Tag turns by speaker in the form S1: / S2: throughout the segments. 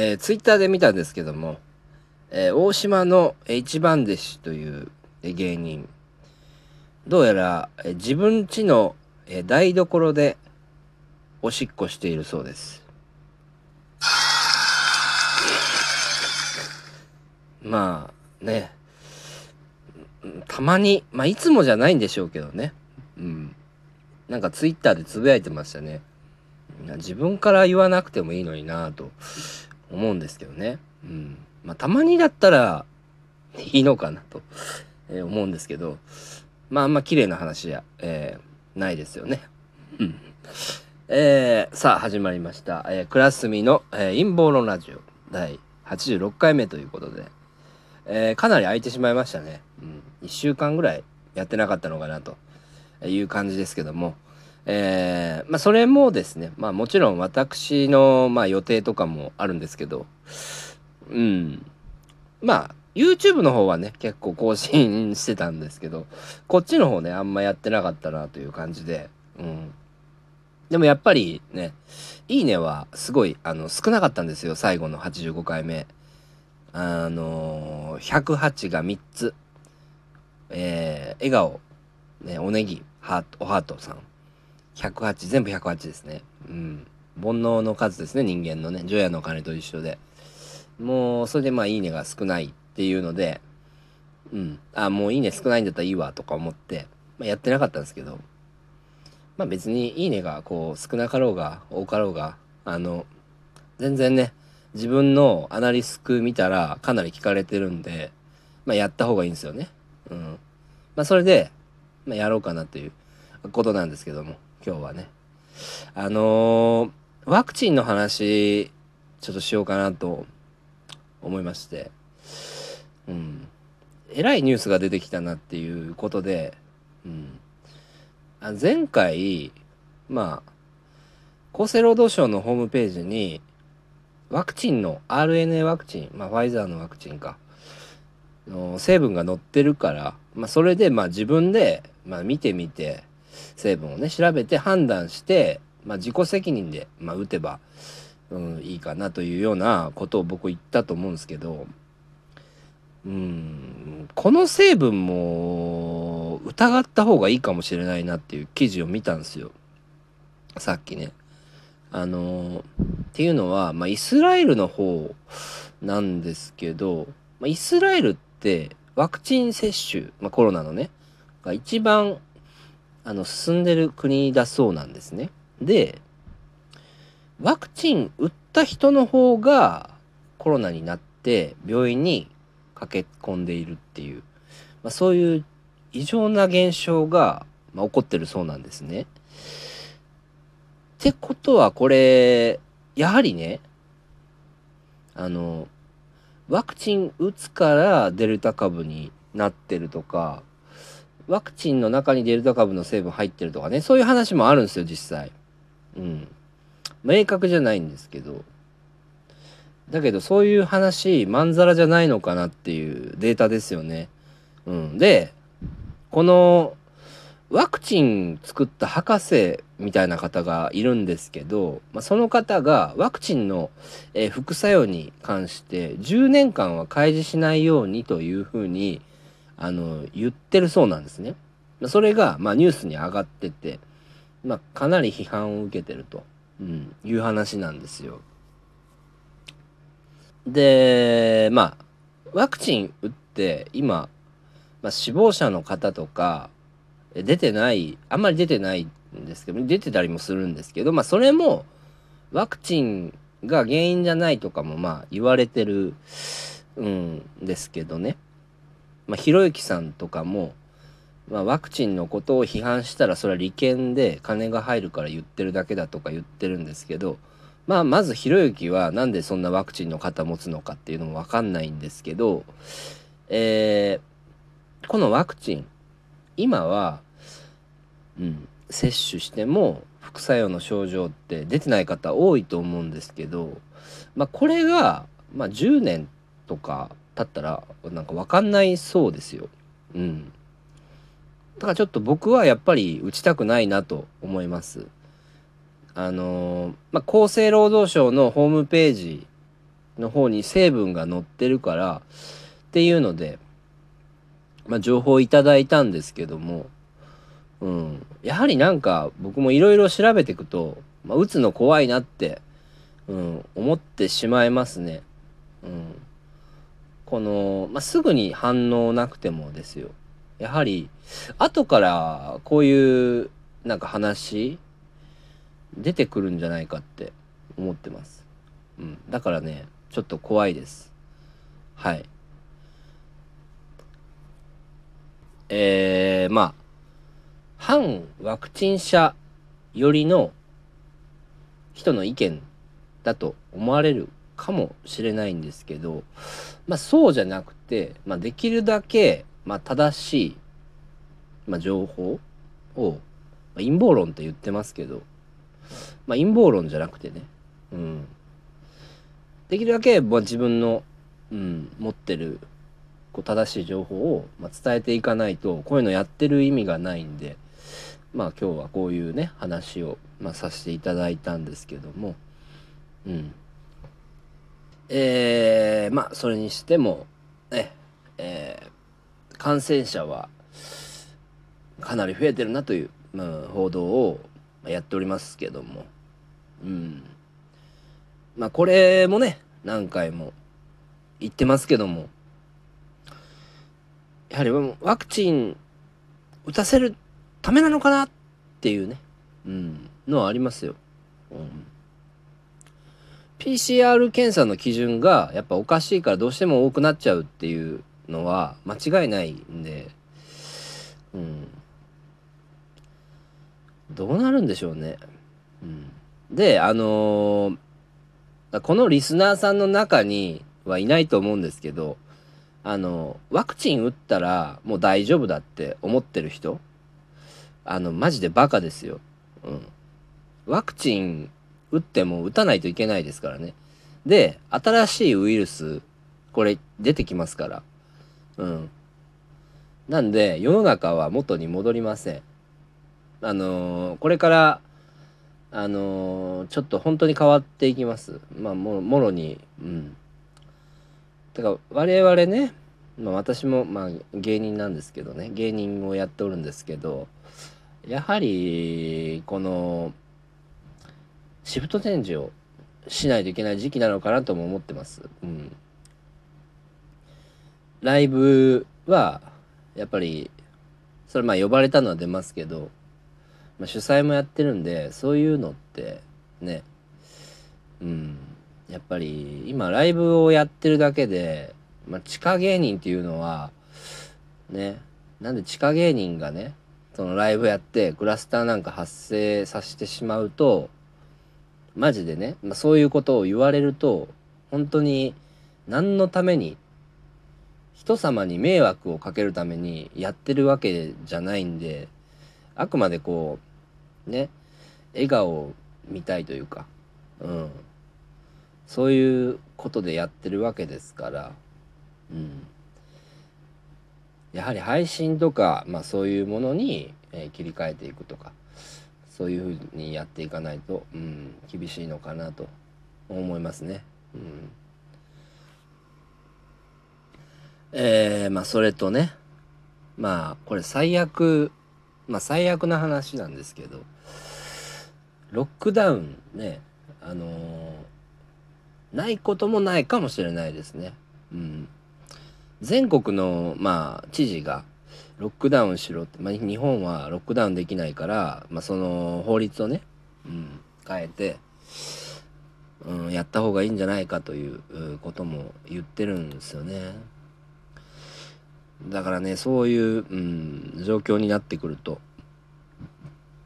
S1: えー、ツイッターで見たんですけども、えー、大島の一番弟子という芸人、どうやら、えー、自分家の、えー、台所でおしっこしているそうです。まあね、たまに、まあいつもじゃないんでしょうけどね。うん。なんかツイッターでつぶやいてましたね。自分から言わなくてもいいのになぁと思うんですけどね。うん。まあ、たまにだったらいいのかなと、え思うんですけど、まあ、あんま綺麗な話や、えー、ないですよね。うん。えー、さあ、始まりました。えー、クラスミの、えー、陰謀論ラジオ第86回目ということで、えー、かなり空いてしまいましたね。うん。1週間ぐらいやってなかったのかなという感じですけども、えー、まあ、それもですね、まあ、もちろん私の、まあ、予定とかもあるんですけど、うん。まあ、YouTube の方はね、結構更新してたんですけど、こっちの方ね、あんまやってなかったなという感じで、うん。でもやっぱりね、いいねはすごい、あの、少なかったんですよ、最後の85回目。あのー、108が3つ。えー、笑顔、ね、おネギ、ハート、おハートさん。108、全部108ですね。うん。煩悩の数ですね、人間のね。除夜の鐘と一緒で。もう、それでまあ、いいねが少ないっていうので、うん。あ、もういいね少ないんだったらいいわとか思って、まあ、やってなかったんですけど、まあ別にいいねがこう少なかろうが多かろうが、あの、全然ね、自分のアナリスク見たらかなり聞かれてるんで、まあやった方がいいんですよね。うん。まあそれで、まあやろうかなということなんですけども。今日はね。あのー、ワクチンの話、ちょっとしようかなと思いまして、うん。えらいニュースが出てきたなっていうことで、うん。あ前回、まあ、厚生労働省のホームページに、ワクチンの RNA ワクチン、まあ、ファイザーのワクチンか、の成分が載ってるから、まあ、それで、まあ、自分で、まあ、見てみて、成分をね調べて判断して、まあ、自己責任で、まあ、打てば、うん、いいかなというようなことを僕言ったと思うんですけどうんこの成分も疑った方がいいかもしれないなっていう記事を見たんですよさっきね。あのっていうのは、まあ、イスラエルの方なんですけど、まあ、イスラエルってワクチン接種、まあ、コロナのねが一番あの進んでる国だそうなんですね。でワクチン打った人の方がコロナになって病院に駆け込んでいるっていう、まあ、そういう異常な現象が、まあ、起こってるそうなんですね。ってことはこれやはりねあのワクチン打つからデルタ株になってるとかワクチンの中にデルタ株の成分入ってるとかね、そういう話もあるんですよ、実際。うん。明確じゃないんですけど。だけど、そういう話、まんざらじゃないのかなっていうデータですよね。うん。で、この、ワクチン作った博士みたいな方がいるんですけど、まあ、その方がワクチンの、え、副作用に関して10年間は開示しないようにというふうにあの言ってるそうなんですね。それが、まあ、ニュースに上がってて、まあ、かなり批判を受けてると、うん、いう話なんですよ。でまあワクチン打って今、まあ、死亡者の方とか出てないあんまり出てないんですけど出てたりもするんですけど、まあ、それもワクチンが原因じゃないとかもまあ言われてるうんですけどね。まあ、ひろゆきさんとかも、まあ、ワクチンのことを批判したらそれは利権で金が入るから言ってるだけだとか言ってるんですけど、まあ、まずひろゆきはなんでそんなワクチンの肩持つのかっていうのも分かんないんですけど、えー、このワクチン今は、うん、接種しても副作用の症状って出てない方多いと思うんですけど、まあ、これが、まあ、10年とか経ったらなんか分かんないそうですよ。うん。だからちょっと僕はやっぱり打ちたくないなと思います。あのー、まあ、厚生労働省のホームページの方に成分が載ってるからっていうので、まあ、情報をいただいたんですけども、うん、やはりなんか僕もいろいろ調べていくと、まあ、打つの怖いなって、うん、思ってしまいますね。うん、この、まあ、すぐに反応なくてもですよ。やはり後からこういうなんか話出てくるんじゃないかって思ってます。うん、だからねちょっと怖いです。はい。えー、まあ反ワクチン者寄りの人の意見だと思われるかもしれないんですけど、まあそうじゃなくて、まあできるだけ、まあ正しい、まあ情報を、まあ、陰謀論って言ってますけど、まあ陰謀論じゃなくてね、うん。できるだけ、まあ、自分の、うん、持ってるこう正しい情報を、まあ、伝えていかないとこういうのやってる意味がないんでまあ今日はこういうね話を、まあ、させていただいたんですけどもうんえー、まあそれにしてもねえー、感染者はかなり増えてるなという、まあ、報道をやっておりますけども。うん。まあこれもね何回も言ってますけども。やはりワクチン打たせるためなのかなっていうね、うん、のはありますよ。うん、PCR 検査の基準がやっぱおかしいからどうしても多くなっちゃうっていうのは間違いないんで、うん、どうなるんでしょうね。うん、であのー、このリスナーさんの中にはいないと思うんですけどあのワクチン打ったらもう大丈夫だって思ってる人あのマジでバカですよ。うん。ワクチン打っても打たないといけないですからね。で、新しいウイルス、これ出てきますから。うん。なんで、世の中は元に戻りません。あのー、これから、あのー、ちょっと本当に変わっていきます。まあ、ももろに、うん。てか、我々ね、まあ私も、まあ芸人なんですけどね、芸人をやっておるんですけど、やはりこのシフトチェンジをしないといけない時期なのかなとも思ってます。うん、ライブはやっぱりそれまあ呼ばれたのは出ますけど、まあ、主催もやってるんでそういうのってねうんやっぱり今ライブをやってるだけで、まあ、地下芸人っていうのはねなんで地下芸人がねそのライブやってクラスターなんか発生させてしまうとマジでね、まあ、そういうことを言われると本当に何のために人様に迷惑をかけるためにやってるわけじゃないんであくまでこうね笑顔を見たいというかうん。そういうことでやってるわけですからうん。やはり配信とか、まあ、そういうものに、えー、切り替えていくとかそういうふうにやっていかないと、うん、厳しいのかなと思いますね。うん、えー、まあそれとねまあこれ最悪まあ最悪な話なんですけどロックダウンねあのー、ないこともないかもしれないですね。うん全国の、まあ、知事がロックダウンしろって、まあ、日本はロックダウンできないから、まあ、その法律をね、うん、変えて、うん、やった方がいいんじゃないかということも言ってるんですよね。だからねそういう、うん、状況になってくると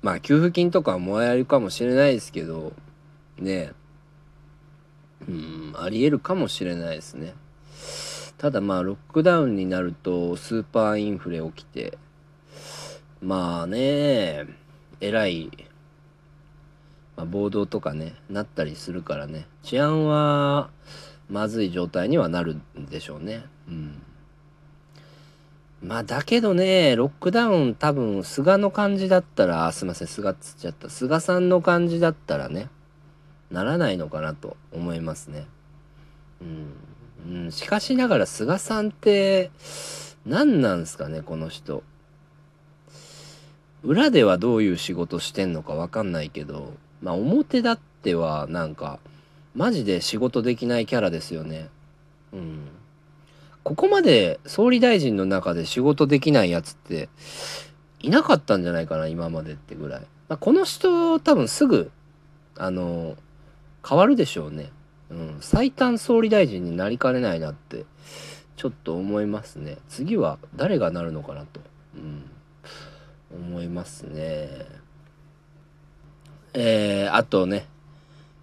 S1: まあ給付金とかもらえるかもしれないですけどねうんありえるかもしれないですね。ただまあロックダウンになるとスーパーインフレ起きてまあねえらい、まあ、暴動とかねなったりするからね。治安はまずい状態にはなるんでしょうね。うん。まあだけどねロックダウン多分菅の感じだったらすいません菅っつっちゃった。菅さんの感じだったらねならないのかなと思いますね。うん、うん、しかしながら菅さんって何なんすかねこの人。裏ではどういう仕事してんのか分かんないけどまあ表だってはなんかマジで仕事できないキャラですよね。うん。ここまで総理大臣の中で仕事できないやつっていなかったんじゃないかな今までってぐらい、まあ、この人多分すぐあの変わるでしょうね。うん、最短総理大臣になりかねないなってちょっと思いますね。次は誰がなるのかなと、うん、思いますね。えー、あとね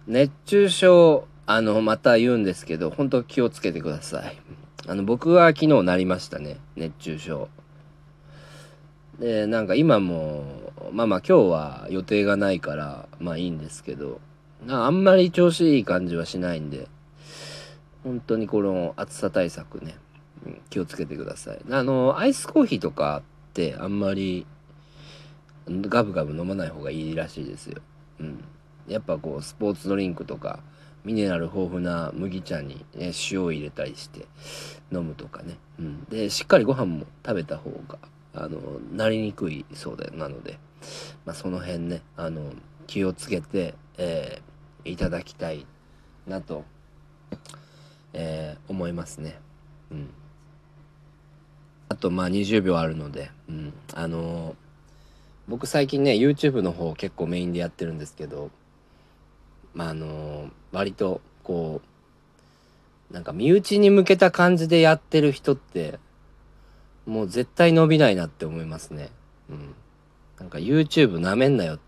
S1: 熱中症あのまた言うんですけど本当気をつけてください。あの僕は昨日なりましたね熱中症。でなんか今もまあまあ今日は予定がないからまあいいんですけど。あんまり調子いい感じはしないんで、本当にこの暑さ対策ね、気をつけてください。あの、アイスコーヒーとかってあんまりガブガブ飲まない方がいいらしいですよ。うん。やっぱこう、スポーツドリンクとか、ミネラル豊富な麦茶に、ね、塩を入れたりして飲むとかね。うん。で、しっかりご飯も食べた方が、あの、なりにくいそうだよ。なので、まあ、その辺ね、あの、気をつけて、えーいただきたいなと、えー、思いますね。うん。あとまあ20秒あるので、うん、あのー、僕最近ね YouTube の方結構メインでやってるんですけどまああのー、割とこうなんか身内に向けた感じでやってる人ってもう絶対伸びないなって思いますね。うん。なんか YouTube なめんなよって